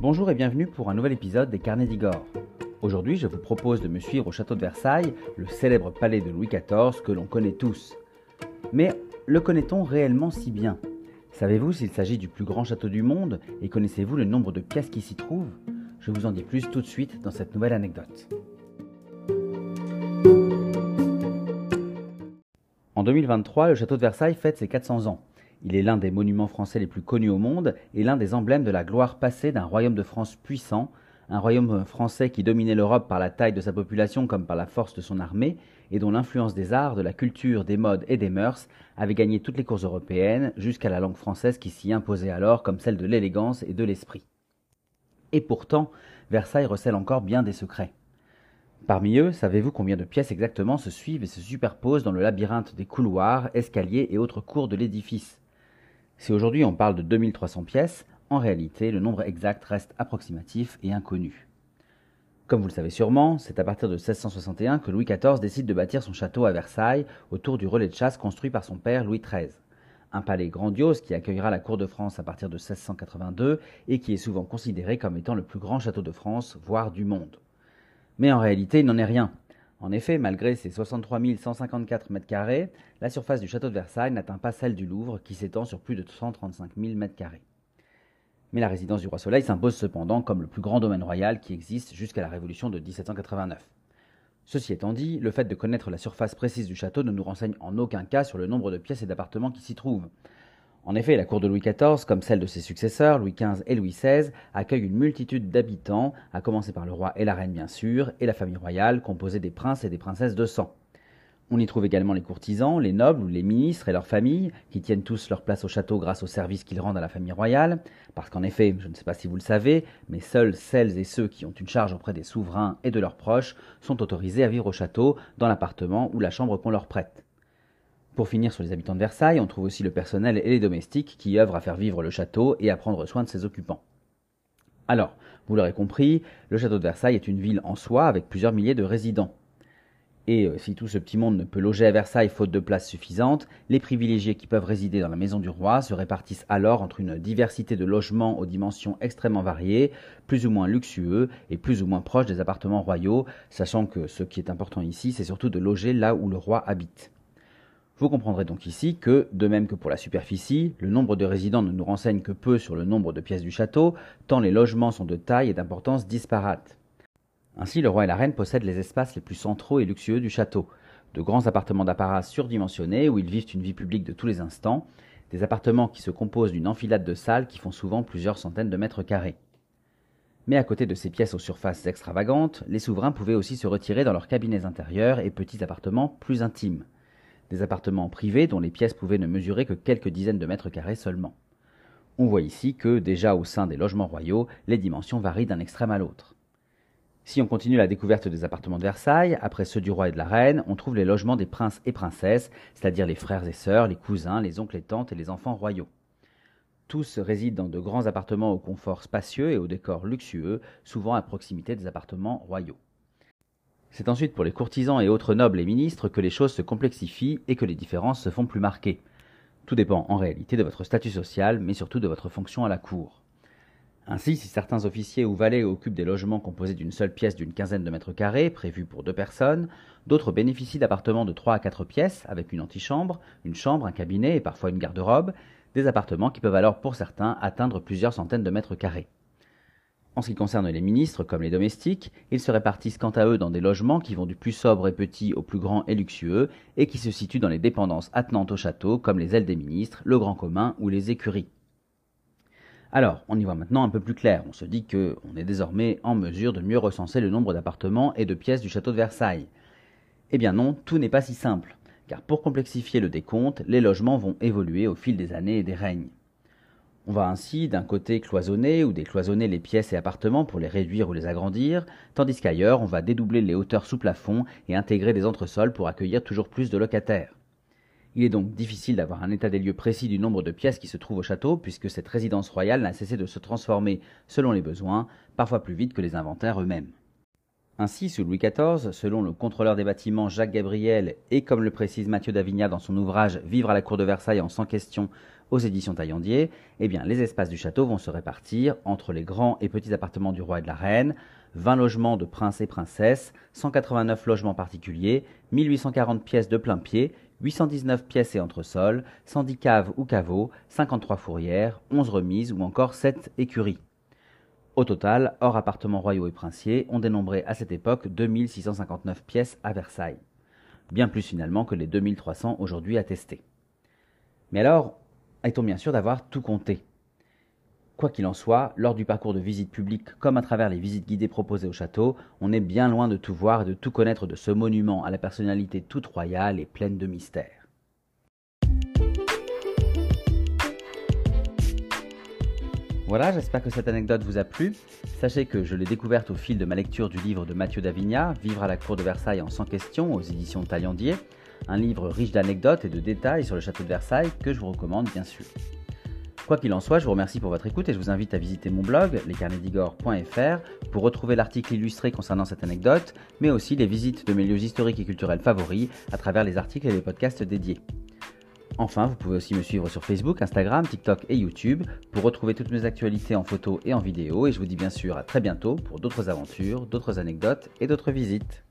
Bonjour et bienvenue pour un nouvel épisode des Carnets d'Igor. Aujourd'hui, je vous propose de me suivre au château de Versailles, le célèbre palais de Louis XIV que l'on connaît tous. Mais le connaît-on réellement si bien? Savez-vous s'il s'agit du plus grand château du monde et connaissez-vous le nombre de pièces qui s'y trouvent? Je vous en dis plus tout de suite dans cette nouvelle anecdote. En 2023, le château de Versailles fête ses 400 ans. Il est l'un des monuments français les plus connus au monde et l'un des emblèmes de la gloire passée d'un royaume de France puissant, un royaume français qui dominait l'Europe par la taille de sa population comme par la force de son armée, et dont l'influence des arts, de la culture, des modes et des mœurs avait gagné toutes les cours européennes, jusqu'à la langue française qui s'y imposait alors comme celle de l'élégance et de l'esprit. Et pourtant, Versailles recèle encore bien des secrets. Parmi eux, savez-vous combien de pièces exactement se suivent et se superposent dans le labyrinthe des couloirs, escaliers et autres cours de l'édifice? Si aujourd'hui on parle de 2300 pièces, en réalité le nombre exact reste approximatif et inconnu. Comme vous le savez sûrement, c'est à partir de 1661 que Louis XIV décide de bâtir son château à Versailles autour du relais de chasse construit par son père Louis XIII. Un palais grandiose qui accueillera la cour de France à partir de 1682 et qui est souvent considéré comme étant le plus grand château de France, voire du monde. Mais en réalité, il n'en est rien. En effet, malgré ses 63 154 mètres carrés, la surface du château de Versailles n'atteint pas celle du Louvre qui s'étend sur plus de 135 000 mètres carrés. Mais la résidence du roi Soleil s'impose cependant comme le plus grand domaine royal qui existe jusqu'à la Révolution de 1789. Ceci étant dit, le fait de connaître la surface précise du château ne nous renseigne en aucun cas sur le nombre de pièces et d'appartements qui s'y trouvent. En effet, la cour de Louis XIV, comme celle de ses successeurs, Louis XV et Louis XVI, accueille une multitude d'habitants, à commencer par le roi et la reine bien sûr, et la famille royale, composée des princes et des princesses de sang. On y trouve également les courtisans, les nobles ou les ministres et leurs familles, qui tiennent tous leur place au château grâce au service qu'ils rendent à la famille royale, parce qu'en effet, je ne sais pas si vous le savez, mais seuls celles et ceux qui ont une charge auprès des souverains et de leurs proches sont autorisés à vivre au château, dans l'appartement ou la chambre qu'on leur prête. Pour finir sur les habitants de Versailles, on trouve aussi le personnel et les domestiques qui œuvrent à faire vivre le château et à prendre soin de ses occupants. Alors, vous l'aurez compris, le château de Versailles est une ville en soi avec plusieurs milliers de résidents. Et euh, si tout ce petit monde ne peut loger à Versailles faute de place suffisante, les privilégiés qui peuvent résider dans la maison du roi se répartissent alors entre une diversité de logements aux dimensions extrêmement variées, plus ou moins luxueux et plus ou moins proches des appartements royaux, sachant que ce qui est important ici, c'est surtout de loger là où le roi habite. Vous comprendrez donc ici que, de même que pour la superficie, le nombre de résidents ne nous renseigne que peu sur le nombre de pièces du château, tant les logements sont de taille et d'importance disparates. Ainsi, le roi et la reine possèdent les espaces les plus centraux et luxueux du château, de grands appartements d'apparat surdimensionnés où ils vivent une vie publique de tous les instants, des appartements qui se composent d'une enfilade de salles qui font souvent plusieurs centaines de mètres carrés. Mais à côté de ces pièces aux surfaces extravagantes, les souverains pouvaient aussi se retirer dans leurs cabinets intérieurs et petits appartements plus intimes des appartements privés dont les pièces pouvaient ne mesurer que quelques dizaines de mètres carrés seulement. On voit ici que, déjà au sein des logements royaux, les dimensions varient d'un extrême à l'autre. Si on continue la découverte des appartements de Versailles, après ceux du roi et de la reine, on trouve les logements des princes et princesses, c'est-à-dire les frères et sœurs, les cousins, les oncles et tantes et les enfants royaux. Tous résident dans de grands appartements au confort spacieux et au décor luxueux, souvent à proximité des appartements royaux. C'est ensuite pour les courtisans et autres nobles et ministres que les choses se complexifient et que les différences se font plus marquées. Tout dépend en réalité de votre statut social, mais surtout de votre fonction à la cour. Ainsi, si certains officiers ou valets occupent des logements composés d'une seule pièce d'une quinzaine de mètres carrés, prévus pour deux personnes, d'autres bénéficient d'appartements de trois à quatre pièces, avec une antichambre, une chambre, un cabinet et parfois une garde-robe, des appartements qui peuvent alors pour certains atteindre plusieurs centaines de mètres carrés. En ce qui concerne les ministres comme les domestiques, ils se répartissent quant à eux dans des logements qui vont du plus sobre et petit au plus grand et luxueux, et qui se situent dans les dépendances attenantes au château comme les ailes des ministres, le grand commun ou les écuries. Alors, on y voit maintenant un peu plus clair. On se dit qu'on est désormais en mesure de mieux recenser le nombre d'appartements et de pièces du château de Versailles. Eh bien non, tout n'est pas si simple, car pour complexifier le décompte, les logements vont évoluer au fil des années et des règnes. On va ainsi d'un côté cloisonner ou décloisonner les pièces et appartements pour les réduire ou les agrandir, tandis qu'ailleurs on va dédoubler les hauteurs sous plafond et intégrer des entresols pour accueillir toujours plus de locataires. Il est donc difficile d'avoir un état des lieux précis du nombre de pièces qui se trouvent au château, puisque cette résidence royale n'a cessé de se transformer selon les besoins, parfois plus vite que les inventaires eux-mêmes. Ainsi, sous Louis XIV, selon le contrôleur des bâtiments Jacques Gabriel, et comme le précise Mathieu Davignat dans son ouvrage Vivre à la cour de Versailles en sans question, aux éditions Taillandier, eh bien, les espaces du château vont se répartir entre les grands et petits appartements du roi et de la reine, 20 logements de princes et princesses, 189 logements particuliers, 1840 pièces de plein pied, 819 pièces et entresols, 110 caves ou caveaux, 53 fourrières, 11 remises ou encore 7 écuries. Au total, hors appartements royaux et princiers, on dénombrait à cette époque 2659 pièces à Versailles. Bien plus finalement que les 2300 aujourd'hui attestés. Mais alors, est-on bien sûr d'avoir tout compté Quoi qu'il en soit, lors du parcours de visite publique comme à travers les visites guidées proposées au château, on est bien loin de tout voir et de tout connaître de ce monument à la personnalité toute royale et pleine de mystères. Voilà, j'espère que cette anecdote vous a plu. Sachez que je l'ai découverte au fil de ma lecture du livre de Mathieu Davigna, Vivre à la cour de Versailles en 100 questions aux éditions Taillandier, un livre riche d'anecdotes et de détails sur le château de Versailles que je vous recommande bien sûr. Quoi qu'il en soit, je vous remercie pour votre écoute et je vous invite à visiter mon blog, lescarnetsdigor.fr, pour retrouver l'article illustré concernant cette anecdote, mais aussi les visites de mes lieux historiques et culturels favoris à travers les articles et les podcasts dédiés. Enfin, vous pouvez aussi me suivre sur Facebook, Instagram, TikTok et YouTube pour retrouver toutes mes actualités en photo et en vidéo. Et je vous dis bien sûr à très bientôt pour d'autres aventures, d'autres anecdotes et d'autres visites.